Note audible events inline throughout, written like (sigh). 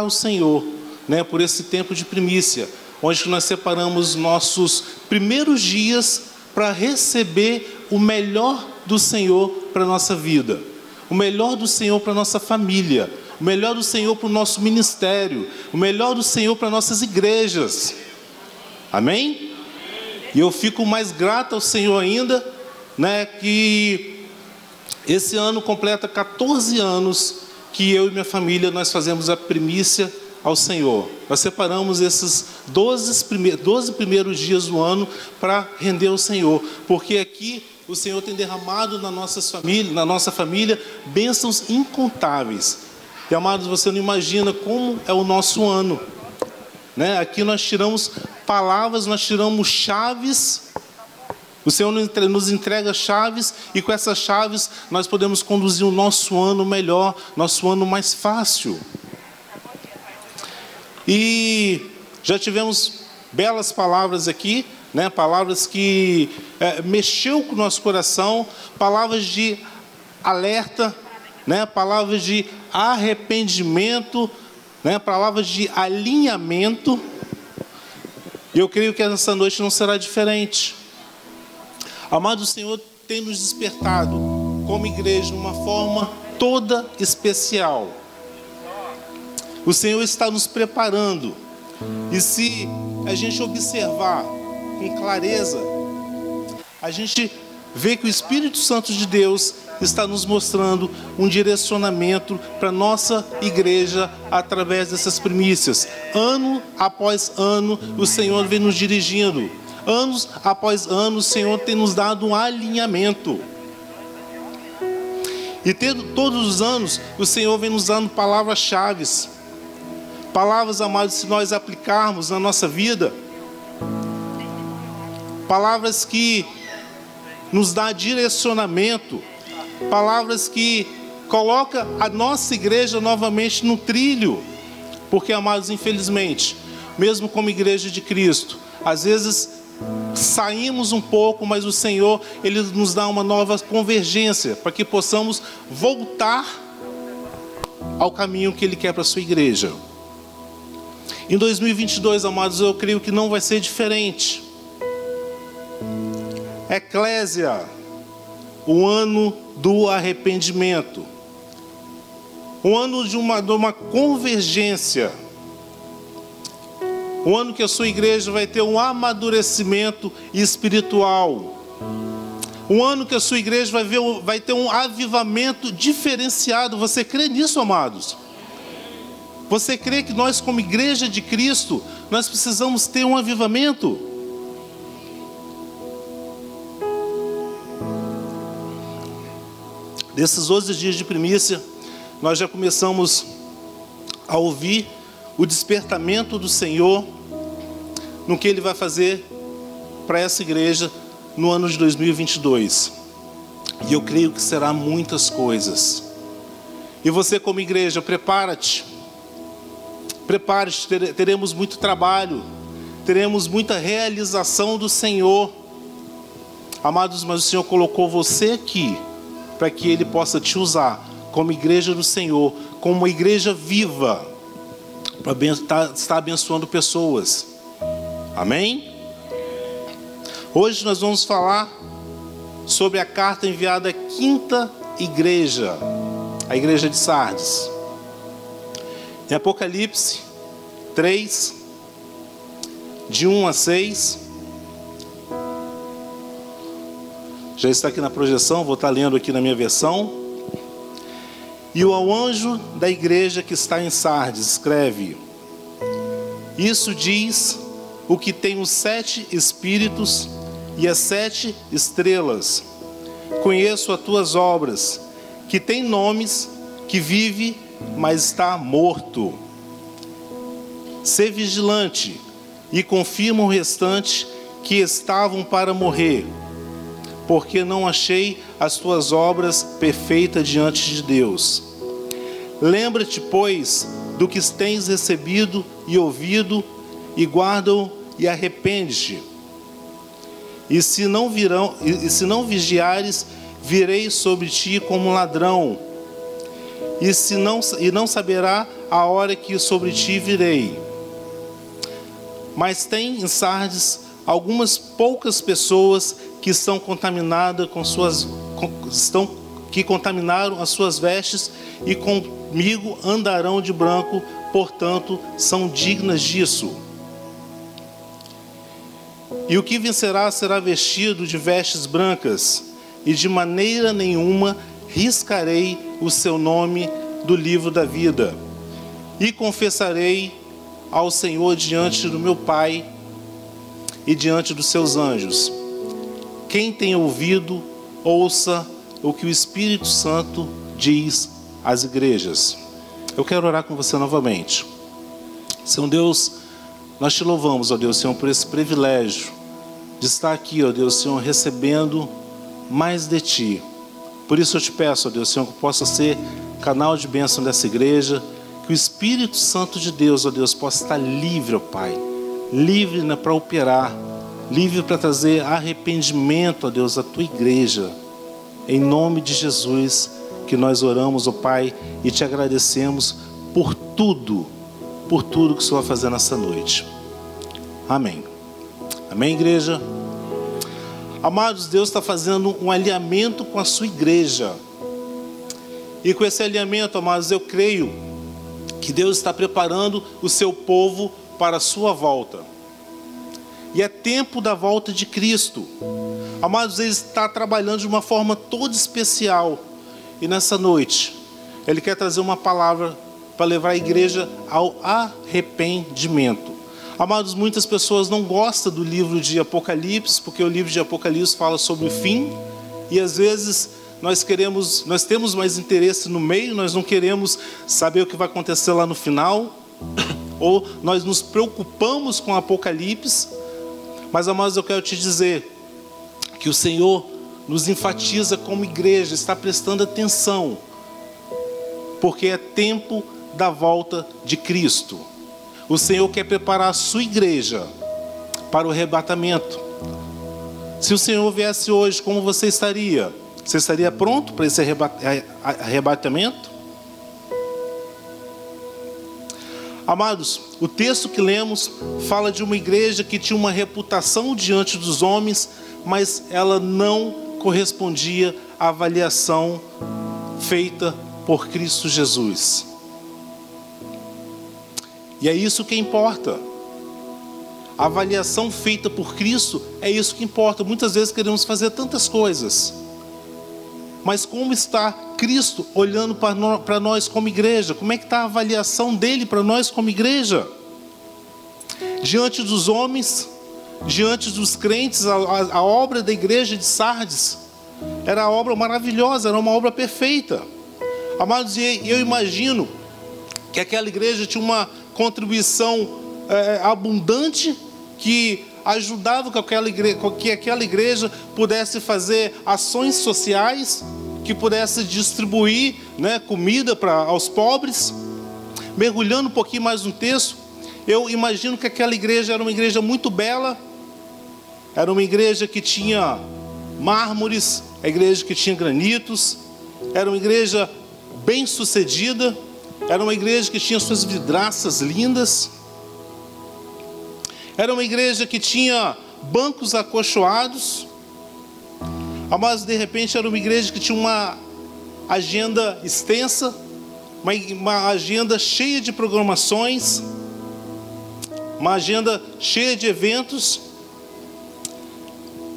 ao Senhor, né, por esse tempo de primícia, onde nós separamos nossos primeiros dias para receber o melhor do Senhor para a nossa vida, o melhor do Senhor para a nossa família, o melhor do Senhor para o nosso ministério, o melhor do Senhor para nossas igrejas. Amém? E eu fico mais grato ao Senhor ainda, né, que esse ano completa 14 anos que eu e minha família nós fazemos a primícia ao Senhor. Nós separamos esses 12 primeiros, 12 primeiros dias do ano para render ao Senhor, porque aqui o Senhor tem derramado na, nossas família, na nossa família bênçãos incontáveis. E amados, você não imagina como é o nosso ano. Né? Aqui nós tiramos palavras, nós tiramos chaves. O Senhor nos entrega chaves e com essas chaves nós podemos conduzir o nosso ano melhor, nosso ano mais fácil. E já tivemos belas palavras aqui, né? palavras que é, mexeu com o nosso coração, palavras de alerta, né? palavras de arrependimento, né? palavras de alinhamento. E eu creio que essa noite não será diferente. Amado Senhor tem nos despertado como igreja de uma forma toda especial. O Senhor está nos preparando. E se a gente observar com clareza, a gente vê que o Espírito Santo de Deus está nos mostrando um direcionamento para nossa igreja através dessas primícias. Ano após ano, o Senhor vem nos dirigindo. Anos após anos, o Senhor tem nos dado um alinhamento. E tendo, todos os anos, o Senhor vem nos dando palavras-chave Palavras, amados, se nós aplicarmos na nossa vida, palavras que nos dá direcionamento, palavras que coloca a nossa igreja novamente no trilho. Porque, amados, infelizmente, mesmo como igreja de Cristo, às vezes saímos um pouco, mas o Senhor, ele nos dá uma nova convergência para que possamos voltar ao caminho que ele quer para a sua igreja. Em 2022, amados, eu creio que não vai ser diferente. Eclésia, o ano do arrependimento, o ano de uma, de uma convergência, o ano que a sua igreja vai ter um amadurecimento espiritual, um ano que a sua igreja vai, ver, vai ter um avivamento diferenciado. Você crê nisso, amados? Você crê que nós, como igreja de Cristo, nós precisamos ter um avivamento? Desses 12 dias de primícia, nós já começamos a ouvir o despertamento do Senhor no que Ele vai fazer para essa igreja no ano de 2022. E eu creio que será muitas coisas. E você, como igreja, prepara-te Prepare-se, teremos muito trabalho, teremos muita realização do Senhor. Amados, mas o Senhor colocou você aqui para que Ele possa te usar como igreja do Senhor, como uma igreja viva, tá, estar abençoando pessoas. Amém? Hoje nós vamos falar sobre a carta enviada à quinta igreja, a igreja de Sardes. Em Apocalipse 3, de 1 a 6. Já está aqui na projeção, vou estar lendo aqui na minha versão. E o ao anjo da igreja que está em Sardes, escreve: Isso diz o que tem os sete espíritos e as sete estrelas. Conheço as tuas obras, que tem nomes, que vive mas está morto. Sê vigilante e confirma o restante que estavam para morrer, porque não achei as tuas obras perfeitas diante de Deus. Lembra-te, pois, do que tens recebido e ouvido, e guarda-o e arrepende-te. E se não virão, e se não vigiares, virei sobre ti como ladrão e, se não, e não saberá a hora que sobre ti virei. Mas tem em Sardes algumas poucas pessoas que estão contaminadas com suas estão que contaminaram as suas vestes e comigo andarão de branco, portanto, são dignas disso. E o que vencerá será vestido de vestes brancas, e de maneira nenhuma riscarei o seu nome do livro da vida. E confessarei ao Senhor diante do meu Pai e diante dos seus anjos. Quem tem ouvido, ouça o que o Espírito Santo diz às igrejas. Eu quero orar com você novamente. Senhor Deus, nós te louvamos, ó Deus, Senhor, por esse privilégio de estar aqui, ó Deus, Senhor, recebendo mais de Ti. Por isso eu te peço, ó Deus, Senhor, que possa ser canal de bênção dessa igreja, que o Espírito Santo de Deus, ó Deus, possa estar livre, ó Pai, livre né, para operar, livre para trazer arrependimento, ó Deus, à Tua igreja. Em nome de Jesus, que nós oramos, ó Pai, e te agradecemos por tudo, por tudo que o Senhor vai fazer nessa noite. Amém. Amém, igreja? Amados, Deus está fazendo um alinhamento com a sua igreja. E com esse alinhamento, amados, eu creio que Deus está preparando o seu povo para a sua volta. E é tempo da volta de Cristo. Amados, Ele está trabalhando de uma forma toda especial. E nessa noite, Ele quer trazer uma palavra para levar a igreja ao arrependimento. Amados, muitas pessoas não gostam do livro de Apocalipse, porque o livro de Apocalipse fala sobre o fim, e às vezes nós queremos, nós temos mais interesse no meio, nós não queremos saber o que vai acontecer lá no final, (coughs) ou nós nos preocupamos com Apocalipse. Mas amados, eu quero te dizer, que o Senhor nos enfatiza como igreja, está prestando atenção, porque é tempo da volta de Cristo. O Senhor quer preparar a sua igreja para o arrebatamento. Se o Senhor viesse hoje, como você estaria? Você estaria pronto para esse arrebatamento? Amados, o texto que lemos fala de uma igreja que tinha uma reputação diante dos homens mas ela não correspondia à avaliação feita por Cristo Jesus. E é isso que importa. A avaliação feita por Cristo é isso que importa. Muitas vezes queremos fazer tantas coisas, mas como está Cristo olhando para nós como igreja? Como é que está a avaliação dele para nós como igreja? Diante dos homens, diante dos crentes, a, a, a obra da igreja de Sardes era uma obra maravilhosa, era uma obra perfeita. Amados, e eu imagino que aquela igreja tinha uma contribuição é, abundante que ajudava que aquela, igreja, que aquela igreja pudesse fazer ações sociais, que pudesse distribuir né, comida para aos pobres. Mergulhando um pouquinho mais no texto, eu imagino que aquela igreja era uma igreja muito bela, era uma igreja que tinha mármores, a igreja que tinha granitos, era uma igreja bem sucedida, era uma igreja que tinha suas vidraças lindas, era uma igreja que tinha bancos acolchoados, mas de repente era uma igreja que tinha uma agenda extensa, uma, uma agenda cheia de programações, uma agenda cheia de eventos,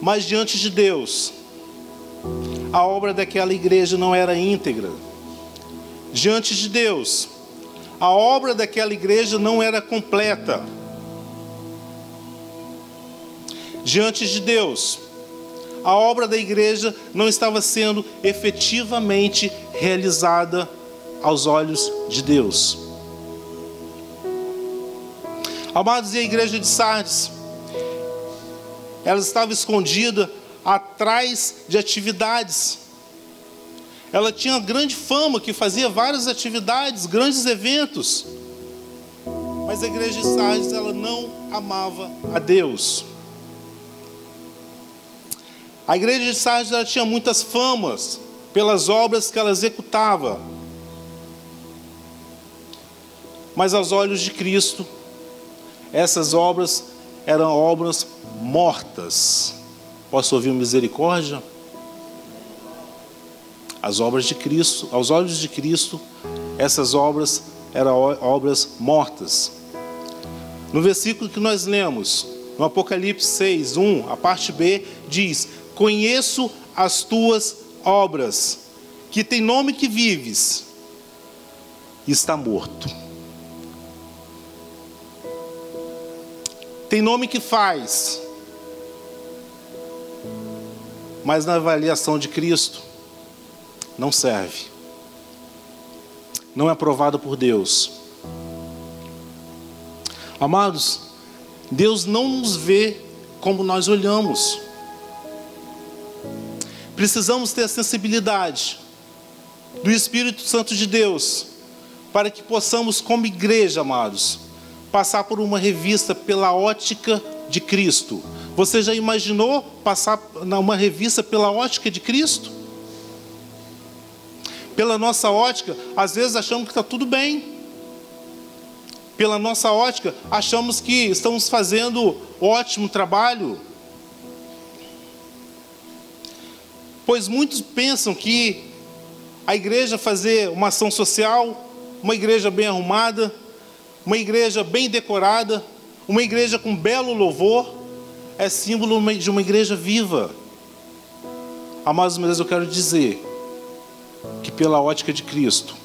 mas diante de Deus, a obra daquela igreja não era íntegra. Diante de Deus, a obra daquela igreja não era completa. Diante de Deus, a obra da igreja não estava sendo efetivamente realizada aos olhos de Deus. Amados, e a igreja de Sardes? Ela estava escondida atrás de atividades. Ela tinha grande fama, que fazia várias atividades, grandes eventos. Mas a igreja de Sardes, ela não amava a Deus. A igreja de Sardes ela tinha muitas famas pelas obras que ela executava. Mas aos olhos de Cristo, essas obras eram obras mortas. Posso ouvir misericórdia? As obras de Cristo, aos olhos de Cristo, essas obras eram obras mortas. No versículo que nós lemos, no Apocalipse 6, 1, a parte B, diz: Conheço as tuas obras, que tem nome que vives, e está morto. Tem nome que faz, mas na avaliação de Cristo, não serve. Não é aprovado por Deus. Amados, Deus não nos vê como nós olhamos. Precisamos ter a sensibilidade do Espírito Santo de Deus para que possamos, como igreja, amados, passar por uma revista pela ótica de Cristo. Você já imaginou passar uma revista pela ótica de Cristo? Pela nossa ótica, às vezes achamos que está tudo bem. Pela nossa ótica, achamos que estamos fazendo ótimo trabalho. Pois muitos pensam que a igreja fazer uma ação social, uma igreja bem arrumada, uma igreja bem decorada, uma igreja com belo louvor, é símbolo de uma igreja viva. Amados, mas eu quero dizer que, pela ótica de Cristo,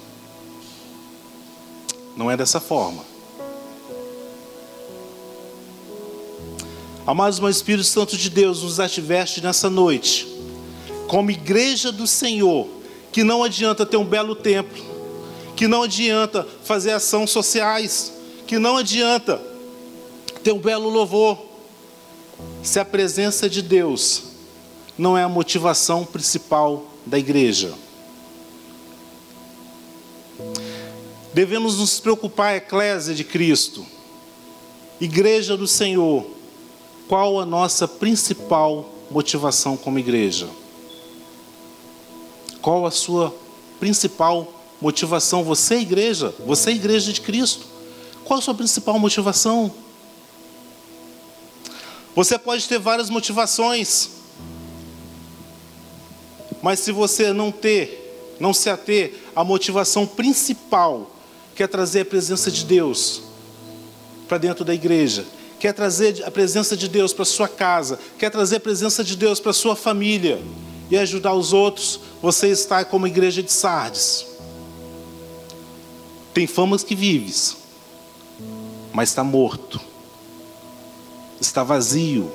não é dessa forma. Amados, o Espírito Santo de Deus nos adverte nessa noite, como igreja do Senhor, que não adianta ter um belo templo, que não adianta fazer ações sociais, que não adianta ter um belo louvor, se a presença de Deus não é a motivação principal da igreja. Devemos nos preocupar, Eclésia de Cristo, Igreja do Senhor, qual a nossa principal motivação como igreja? Qual a sua principal motivação, você é igreja, você é igreja de Cristo. Qual a sua principal motivação? Você pode ter várias motivações, mas se você não ter, não se ater à motivação principal, que é trazer a presença de Deus para dentro da igreja, quer trazer a presença de Deus para sua casa, quer trazer a presença de Deus para sua família e ajudar os outros, você está como igreja de Sardes. Tem famas que vives, mas está morto, está vazio.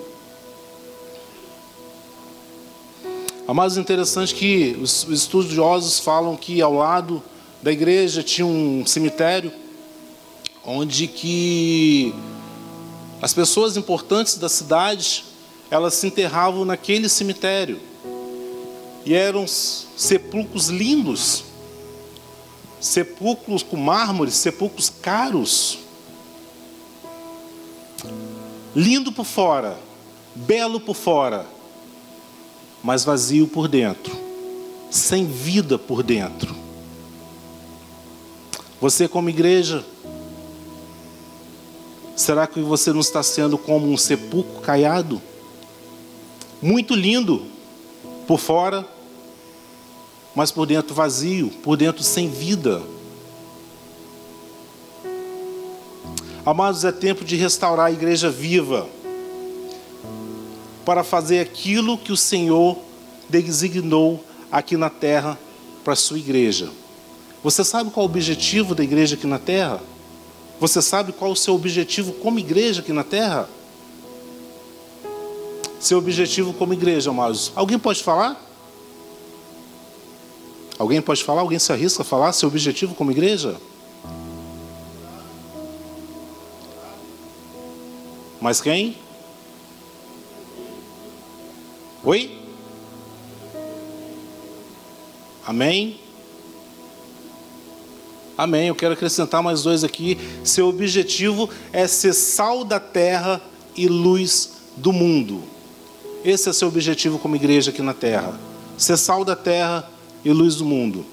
Amados, interessante que os estudiosos falam que ao lado da igreja tinha um cemitério onde que as pessoas importantes da cidade elas se enterravam naquele cemitério e eram sepulcros lindos sepulcros com mármore, sepulcros caros. Lindo por fora, belo por fora, mas vazio por dentro, sem vida por dentro. Você, como igreja, será que você não está sendo como um sepulcro caiado? Muito lindo por fora, mas por dentro vazio, por dentro sem vida. Amados, é tempo de restaurar a igreja viva, para fazer aquilo que o Senhor designou aqui na terra para a sua igreja. Você sabe qual é o objetivo da igreja aqui na terra? Você sabe qual é o seu objetivo como igreja aqui na terra? Seu objetivo como igreja, amados. Alguém pode falar? Alguém pode falar? Alguém se arrisca a falar seu objetivo como igreja? Mas quem? Oi? Amém? Amém. Eu quero acrescentar mais dois aqui. Seu objetivo é ser sal da terra e luz do mundo. Esse é seu objetivo como igreja aqui na terra. Ser sal da terra e luz do mundo.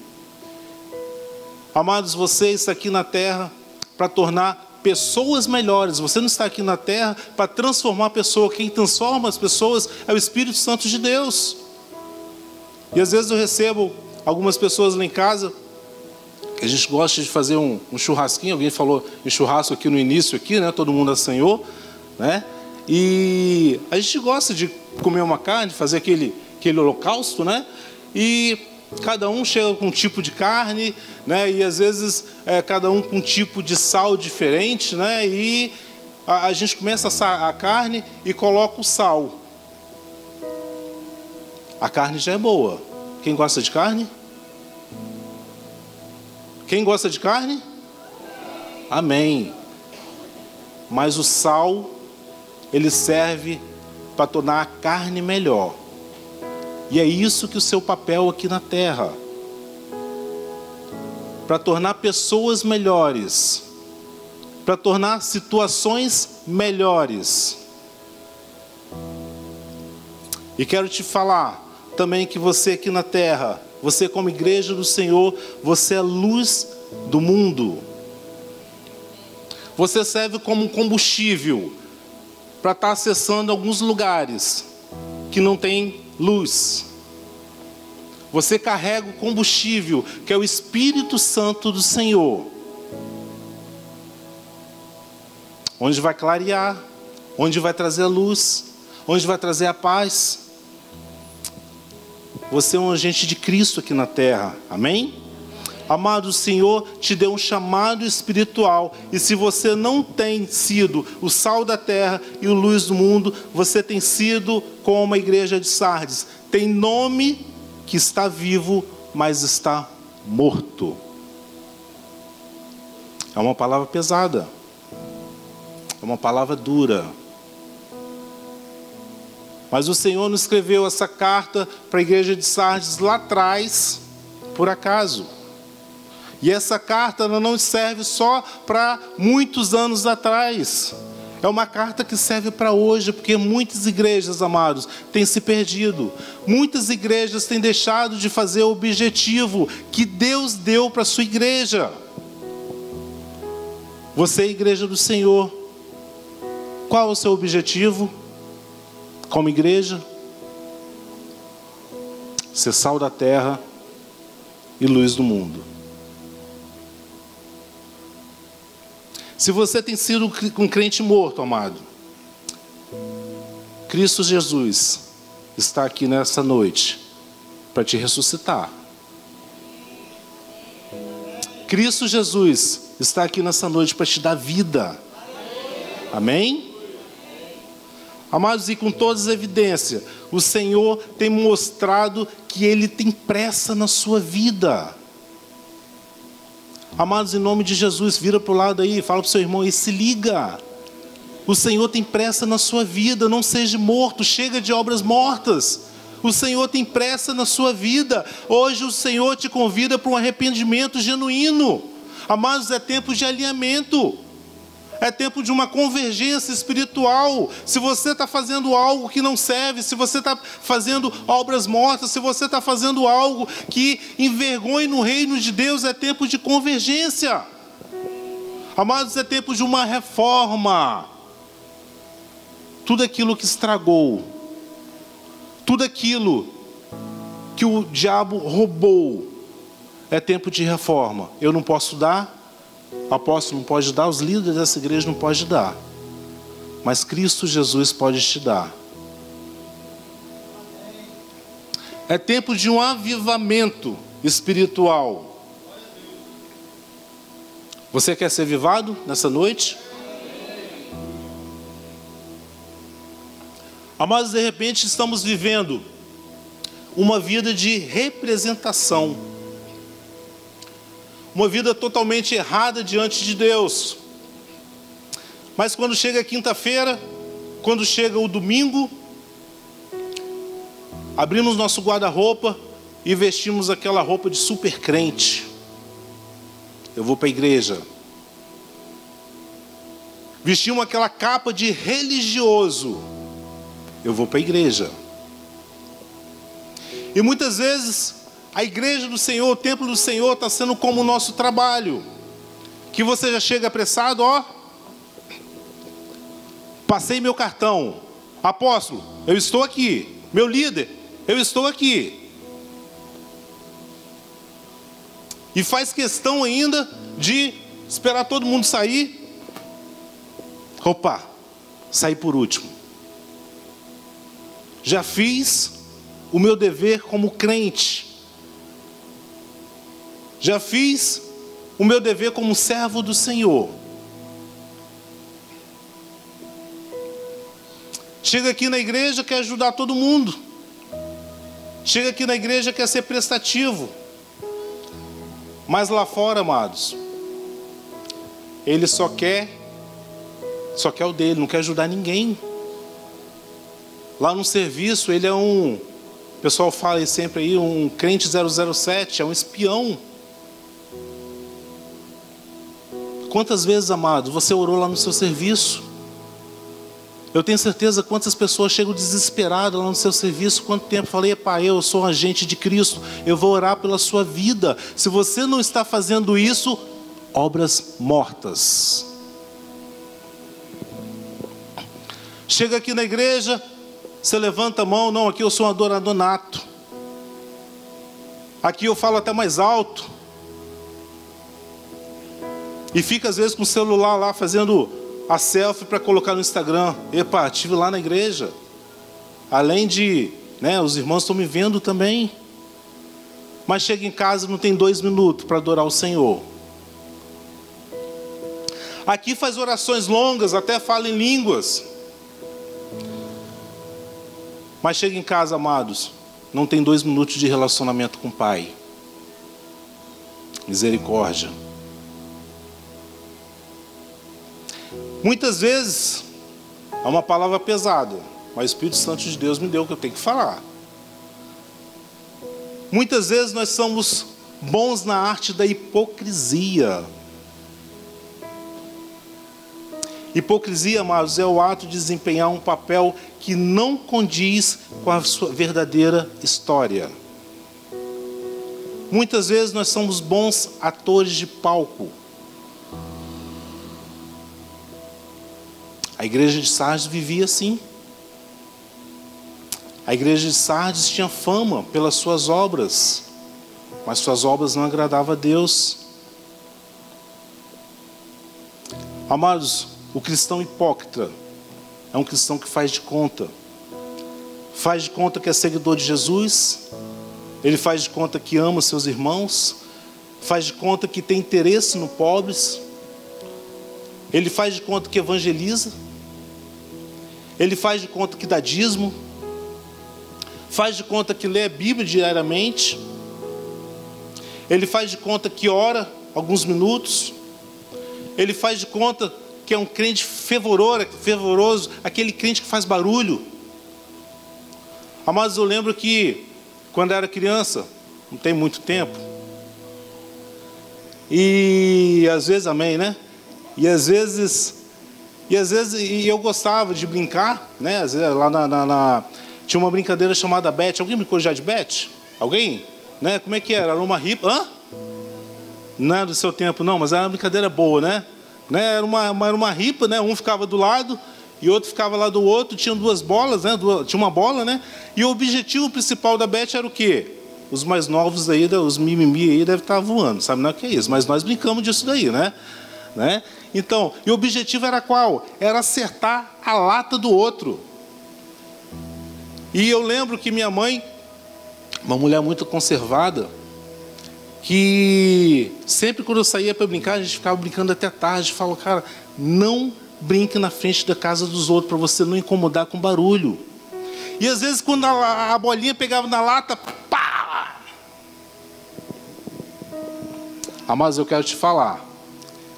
Amados, você está aqui na terra para tornar pessoas melhores. Você não está aqui na terra para transformar a pessoa. Quem transforma as pessoas é o Espírito Santo de Deus. E às vezes eu recebo algumas pessoas lá em casa a gente gosta de fazer um, um, churrasquinho, alguém falou em churrasco aqui no início, aqui, né? Todo mundo assanhou, né? E a gente gosta de comer uma carne, fazer aquele, aquele holocausto, né? E cada um chega com um tipo de carne, né? E às vezes é, cada um com um tipo de sal diferente, né? E a, a gente começa a a carne e coloca o sal. A carne já é boa. Quem gosta de carne? Quem gosta de carne? Amém. Mas o sal, ele serve para tornar a carne melhor. E é isso que o seu papel aqui na terra. Para tornar pessoas melhores, para tornar situações melhores. E quero te falar também que você aqui na terra, você, como igreja do Senhor, você é luz do mundo. Você serve como combustível para estar acessando alguns lugares que não tem luz. Você carrega o combustível, que é o Espírito Santo do Senhor. Onde vai clarear, onde vai trazer a luz, onde vai trazer a paz. Você é um agente de Cristo aqui na terra. Amém? Amado, o Senhor te deu um chamado espiritual. E se você não tem sido o sal da terra e o luz do mundo, você tem sido como a igreja de Sardes. Tem nome que está vivo, mas está morto. É uma palavra pesada. É uma palavra dura. Mas o Senhor não escreveu essa carta para a igreja de Sardes lá atrás, por acaso. E essa carta não serve só para muitos anos atrás. É uma carta que serve para hoje, porque muitas igrejas, amados, têm se perdido. Muitas igrejas têm deixado de fazer o objetivo que Deus deu para a sua igreja. Você é igreja do Senhor. Qual é o seu objetivo? como igreja, ser sal da terra e luz do mundo. Se você tem sido um crente morto, amado, Cristo Jesus está aqui nessa noite para te ressuscitar. Cristo Jesus está aqui nessa noite para te dar vida. Amém? Amados, e com todas as evidências, o Senhor tem mostrado que Ele tem pressa na sua vida. Amados, em nome de Jesus, vira para o lado aí, fala para o seu irmão e se liga. O Senhor tem pressa na sua vida, não seja morto, chega de obras mortas. O Senhor tem pressa na sua vida. Hoje o Senhor te convida para um arrependimento genuíno. Amados, é tempo de alinhamento é tempo de uma convergência espiritual. Se você está fazendo algo que não serve, se você está fazendo obras mortas, se você está fazendo algo que envergonhe no reino de Deus, é tempo de convergência. Amados, é tempo de uma reforma. Tudo aquilo que estragou, tudo aquilo que o diabo roubou, é tempo de reforma. Eu não posso dar, o apóstolo não pode dar, os líderes dessa igreja não pode dar. Mas Cristo Jesus pode te dar. É tempo de um avivamento espiritual. Você quer ser avivado nessa noite? Amados, de repente estamos vivendo uma vida de representação uma vida totalmente errada diante de Deus. Mas quando chega a quinta-feira, quando chega o domingo, abrimos nosso guarda-roupa e vestimos aquela roupa de super crente. Eu vou para a igreja. Vestimos aquela capa de religioso. Eu vou para a igreja. E muitas vezes a igreja do Senhor, o templo do Senhor está sendo como o nosso trabalho. que você já chega apressado, ó. Passei meu cartão. Apóstolo, eu estou aqui. Meu líder, eu estou aqui. E faz questão ainda de esperar todo mundo sair. Opa, sair por último. Já fiz o meu dever como crente. Já fiz o meu dever como servo do Senhor. Chega aqui na igreja, quer ajudar todo mundo. Chega aqui na igreja, quer ser prestativo. Mas lá fora, amados, ele só quer, só quer o dele, não quer ajudar ninguém. Lá no serviço, ele é um, o pessoal fala sempre aí, um crente 007, é um espião. Quantas vezes, amado, você orou lá no seu serviço? Eu tenho certeza quantas pessoas chegam desesperadas lá no seu serviço. Quanto tempo falei, pai, eu sou um agente de Cristo, eu vou orar pela sua vida. Se você não está fazendo isso, obras mortas. Chega aqui na igreja, você levanta a mão, não, aqui eu sou um adorador nato. Aqui eu falo até mais alto. E fica às vezes com o celular lá fazendo a selfie para colocar no Instagram. Epa, estive lá na igreja. Além de, né, os irmãos estão me vendo também. Mas chega em casa não tem dois minutos para adorar o Senhor. Aqui faz orações longas, até fala em línguas. Mas chega em casa, amados, não tem dois minutos de relacionamento com o Pai. Misericórdia. Muitas vezes é uma palavra pesada, mas o Espírito Santo de Deus me deu o que eu tenho que falar. Muitas vezes nós somos bons na arte da hipocrisia. Hipocrisia, amados, é o ato de desempenhar um papel que não condiz com a sua verdadeira história. Muitas vezes nós somos bons atores de palco. A igreja de Sardes vivia assim. A igreja de Sardes tinha fama pelas suas obras, mas suas obras não agradavam a Deus. Amados, o cristão hipócrita é um cristão que faz de conta. Faz de conta que é seguidor de Jesus, ele faz de conta que ama seus irmãos, faz de conta que tem interesse no pobres, ele faz de conta que evangeliza, ele faz de conta que dá dízimo, faz de conta que lê a Bíblia diariamente, ele faz de conta que ora alguns minutos, ele faz de conta que é um crente fervoroso, fervoroso aquele crente que faz barulho. Amados, eu lembro que quando era criança, não tem muito tempo, e às vezes, amém, né? E às vezes e às vezes e eu gostava de brincar, né? Às vezes, lá na, na, na, tinha uma brincadeira chamada Bet. Alguém brincou já de Bet? Alguém? Né? Como é que era? Era uma ripa. Hã? Não é do seu tempo, não, mas era uma brincadeira boa, né? né? Era, uma, era uma ripa, né? Um ficava do lado e outro ficava lá do outro, tinham duas bolas, né? Tinha uma bola, né? E o objetivo principal da Bet era o quê? Os mais novos aí, os mimimi aí devem estar voando, sabe não é que é isso? Mas nós brincamos disso daí, né? né? Então, e o objetivo era qual? Era acertar a lata do outro. E eu lembro que minha mãe, uma mulher muito conservada, que sempre quando eu saía para brincar, a gente ficava brincando até tarde, falou, cara, não brinque na frente da casa dos outros para você não incomodar com barulho. E às vezes quando a, a bolinha pegava na lata, pá! Ah, eu quero te falar,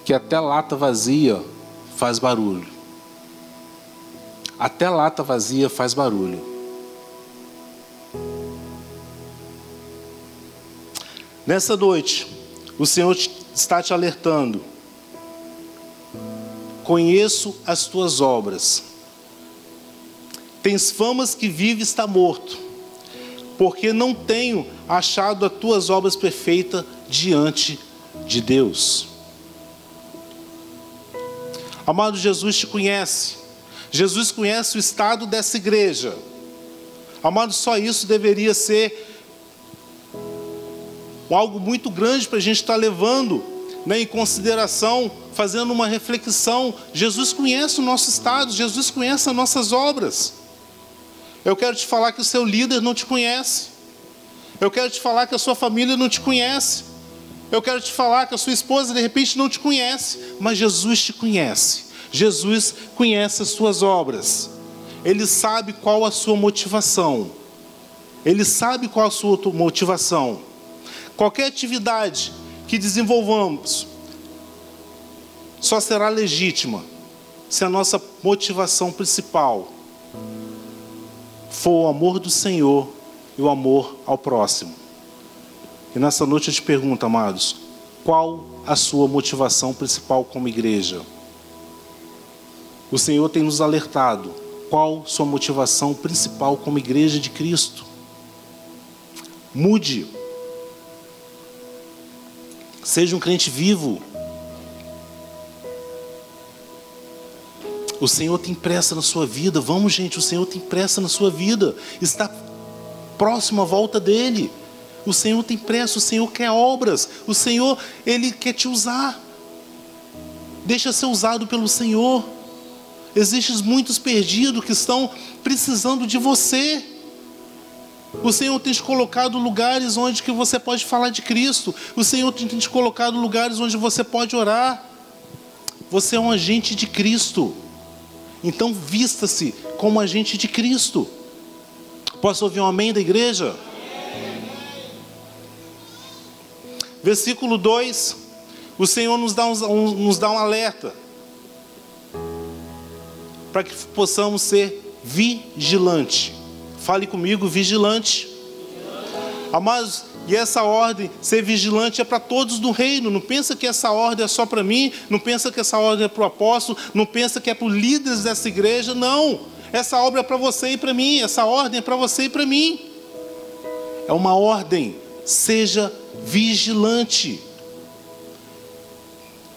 que até lata vazia faz barulho. Até lata vazia faz barulho. Nessa noite, o Senhor está te alertando. Conheço as tuas obras. Tens famas que vive está morto, porque não tenho achado as tuas obras perfeitas diante de Deus. Amado, Jesus te conhece. Jesus conhece o estado dessa igreja. Amado, só isso deveria ser algo muito grande para a gente estar levando né, em consideração, fazendo uma reflexão. Jesus conhece o nosso estado, Jesus conhece as nossas obras. Eu quero te falar que o seu líder não te conhece. Eu quero te falar que a sua família não te conhece. Eu quero te falar que a sua esposa de repente não te conhece, mas Jesus te conhece. Jesus conhece as suas obras. Ele sabe qual a sua motivação. Ele sabe qual a sua motivação. Qualquer atividade que desenvolvamos só será legítima se a nossa motivação principal for o amor do Senhor e o amor ao próximo. E nessa noite eu te pergunto, amados, qual a sua motivação principal como igreja? O Senhor tem nos alertado. Qual sua motivação principal como igreja de Cristo? Mude. Seja um crente vivo. O Senhor tem pressa na sua vida. Vamos, gente, o Senhor tem pressa na sua vida. Está próximo à volta dele. O Senhor tem pressa, o Senhor quer obras. O Senhor, ele quer te usar. Deixa ser usado pelo Senhor. Existem muitos perdidos que estão precisando de você. O Senhor tem te colocado lugares onde que você pode falar de Cristo. O Senhor tem te colocado lugares onde você pode orar. Você é um agente de Cristo. Então vista-se como agente de Cristo. Posso ouvir um amém da igreja? Versículo 2, o Senhor nos dá um, nos dá um alerta para que possamos ser vigilante. Fale comigo, vigilante. Amados, e essa ordem, ser vigilante, é para todos do reino. Não pensa que essa ordem é só para mim, não pensa que essa ordem é para o apóstolo, não pensa que é para os líderes dessa igreja. Não. Essa obra é para você e para mim, essa ordem é para você e para mim. É uma ordem. Seja vigilante.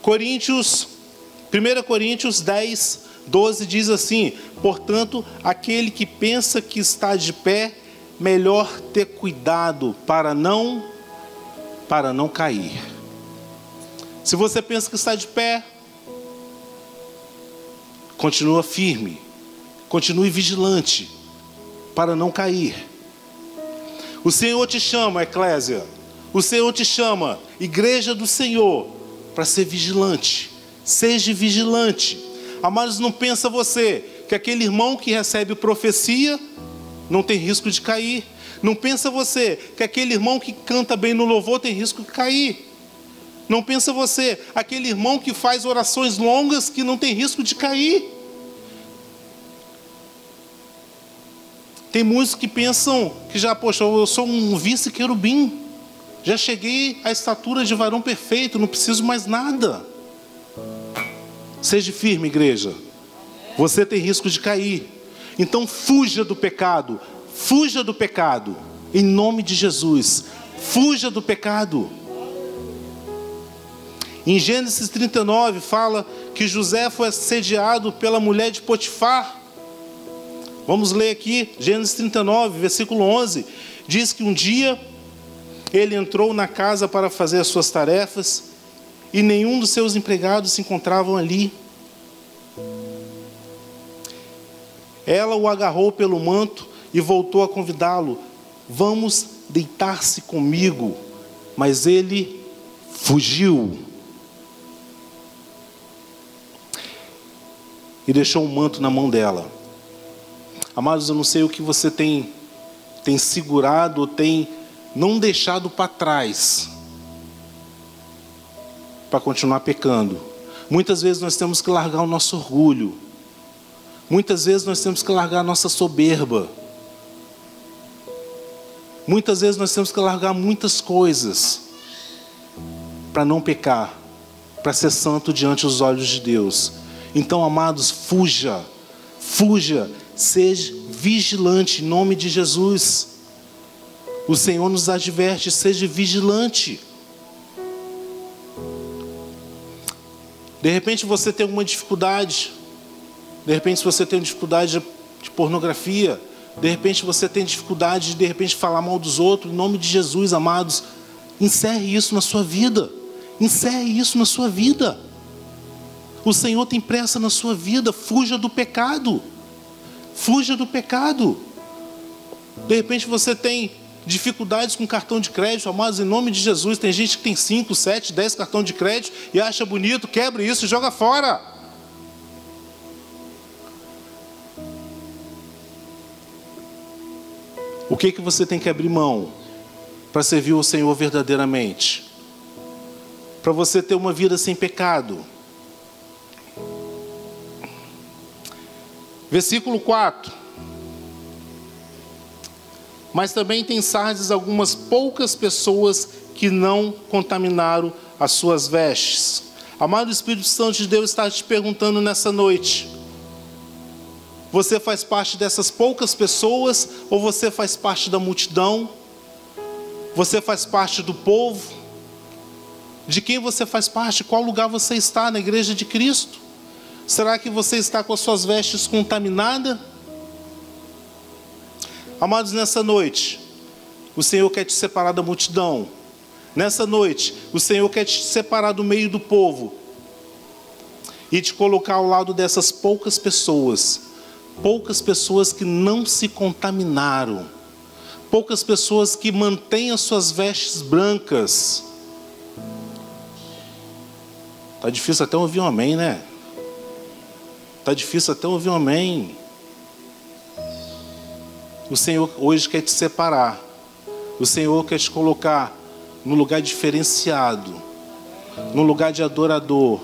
Coríntios, 1 Coríntios 10, 12 diz assim: Portanto, aquele que pensa que está de pé, melhor ter cuidado para não para não cair. Se você pensa que está de pé, continua firme, continue vigilante para não cair. O Senhor te chama, eclésia. O Senhor te chama, igreja do Senhor, para ser vigilante. Seja vigilante. Amados, não pensa você que aquele irmão que recebe profecia não tem risco de cair. Não pensa você que aquele irmão que canta bem no louvor tem risco de cair. Não pensa você aquele irmão que faz orações longas que não tem risco de cair. Tem muitos que pensam que já, poxa, eu sou um vice-querubim. Já cheguei à estatura de varão perfeito, não preciso mais nada. Seja firme, igreja. Você tem risco de cair. Então fuja do pecado. Fuja do pecado. Em nome de Jesus. Fuja do pecado. Em Gênesis 39 fala que José foi assediado pela mulher de Potifar. Vamos ler aqui, Gênesis 39, versículo 11. Diz que um dia ele entrou na casa para fazer as suas tarefas e nenhum dos seus empregados se encontravam ali. Ela o agarrou pelo manto e voltou a convidá-lo: Vamos deitar-se comigo. Mas ele fugiu. E deixou o manto na mão dela. Amados, eu não sei o que você tem, tem segurado ou tem não deixado para trás para continuar pecando. Muitas vezes nós temos que largar o nosso orgulho. Muitas vezes nós temos que largar a nossa soberba. Muitas vezes nós temos que largar muitas coisas para não pecar, para ser santo diante dos olhos de Deus. Então, amados, fuja, fuja, seja vigilante em nome de Jesus. O Senhor nos adverte, seja vigilante. De repente você tem alguma dificuldade. De repente você tem dificuldade de pornografia. De repente você tem dificuldade de de repente falar mal dos outros. Em nome de Jesus, amados, encerre isso na sua vida. Encerre isso na sua vida. O Senhor tem pressa na sua vida. Fuja do pecado. Fuja do pecado. De repente você tem dificuldades com cartão de crédito, amados, em nome de Jesus. Tem gente que tem 5, 7, 10 cartão de crédito e acha bonito, quebra isso e joga fora. O que que você tem que abrir mão para servir o Senhor verdadeiramente? Para você ter uma vida sem pecado. Versículo 4. Mas também tem Sardes algumas poucas pessoas que não contaminaram as suas vestes. Amado Espírito Santo de Deus está te perguntando nessa noite: você faz parte dessas poucas pessoas ou você faz parte da multidão? Você faz parte do povo? De quem você faz parte? Qual lugar você está na igreja de Cristo? Será que você está com as suas vestes contaminadas? Amados, nessa noite, o Senhor quer te separar da multidão. Nessa noite, o Senhor quer te separar do meio do povo e te colocar ao lado dessas poucas pessoas poucas pessoas que não se contaminaram, poucas pessoas que mantêm as suas vestes brancas. Tá difícil até ouvir um amém, né? Tá difícil até ouvir um amém. O Senhor hoje quer te separar. O Senhor quer te colocar no lugar diferenciado, no lugar de adorador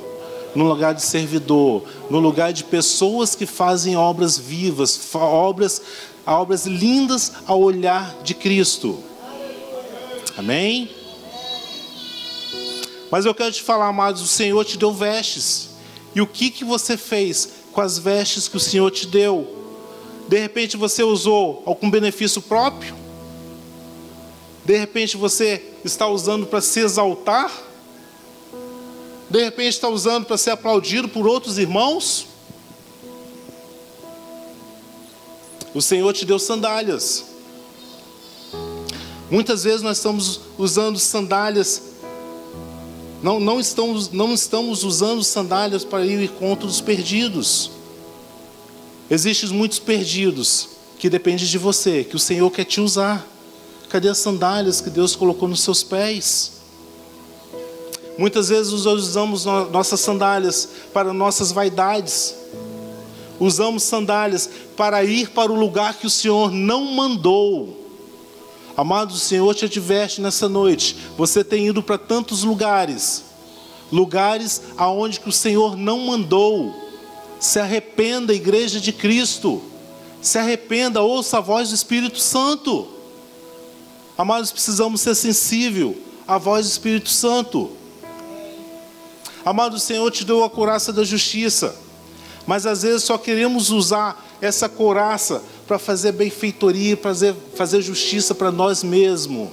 no lugar de servidor, no lugar de pessoas que fazem obras vivas, obras, obras lindas ao olhar de Cristo. Amém? Mas eu quero te falar, amados, o Senhor te deu vestes. E o que, que você fez com as vestes que o Senhor te deu? De repente você usou algum benefício próprio? De repente você está usando para se exaltar? de repente está usando para ser aplaudido por outros irmãos? O Senhor te deu sandálias. Muitas vezes nós estamos usando sandálias, não, não, estamos, não estamos usando sandálias para ir ao encontro dos perdidos. Existem muitos perdidos que dependem de você, que o Senhor quer te usar. Cadê as sandálias que Deus colocou nos seus pés? Muitas vezes usamos nossas sandálias para nossas vaidades. Usamos sandálias para ir para o lugar que o Senhor não mandou. Amado, o Senhor te adverte nessa noite. Você tem ido para tantos lugares, lugares aonde que o Senhor não mandou. Se arrependa, igreja de Cristo. Se arrependa, ouça a voz do Espírito Santo. Amados, precisamos ser sensível à voz do Espírito Santo. Amado, Senhor te deu a couraça da justiça, mas às vezes só queremos usar essa couraça para fazer benfeitoria, fazer, fazer justiça para nós mesmos.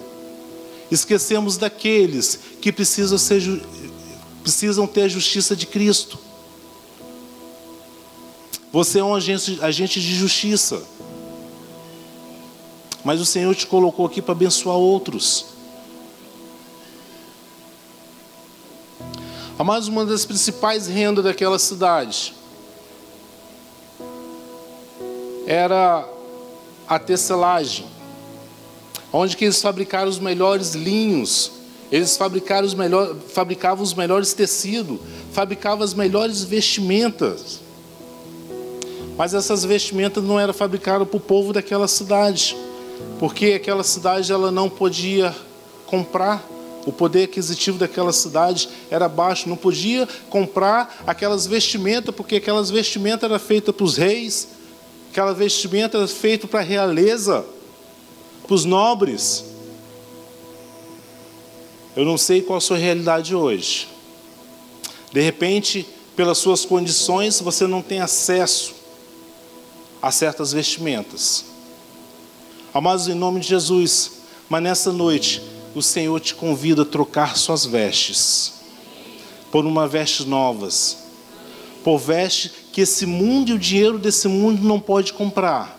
Esquecemos daqueles que precisam, ser, precisam ter a justiça de Cristo. Você é um agente, agente de justiça. Mas o Senhor te colocou aqui para abençoar outros. Amados, uma das principais rendas daquela cidade era a tecelagem, onde que eles fabricaram os melhores linhos, eles fabricaram os fabricavam os melhores tecidos, fabricavam as melhores vestimentas. Mas essas vestimentas não eram fabricadas para o povo daquela cidade, porque aquela cidade ela não podia comprar o poder aquisitivo daquela cidade era baixo, não podia comprar aquelas vestimentas, porque aquelas vestimentas eram feitas para os reis, aquela vestimenta era feita para a realeza, para os nobres. Eu não sei qual a sua realidade hoje. De repente, pelas suas condições, você não tem acesso a certas vestimentas. Amados, em nome de Jesus, mas nessa noite, o Senhor te convida a trocar suas vestes. por uma veste novas, por veste que esse mundo e o dinheiro desse mundo não pode comprar.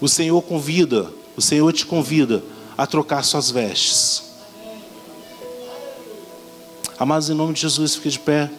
O Senhor convida, o Senhor te convida a trocar suas vestes. Amados, em nome de Jesus, fique de pé.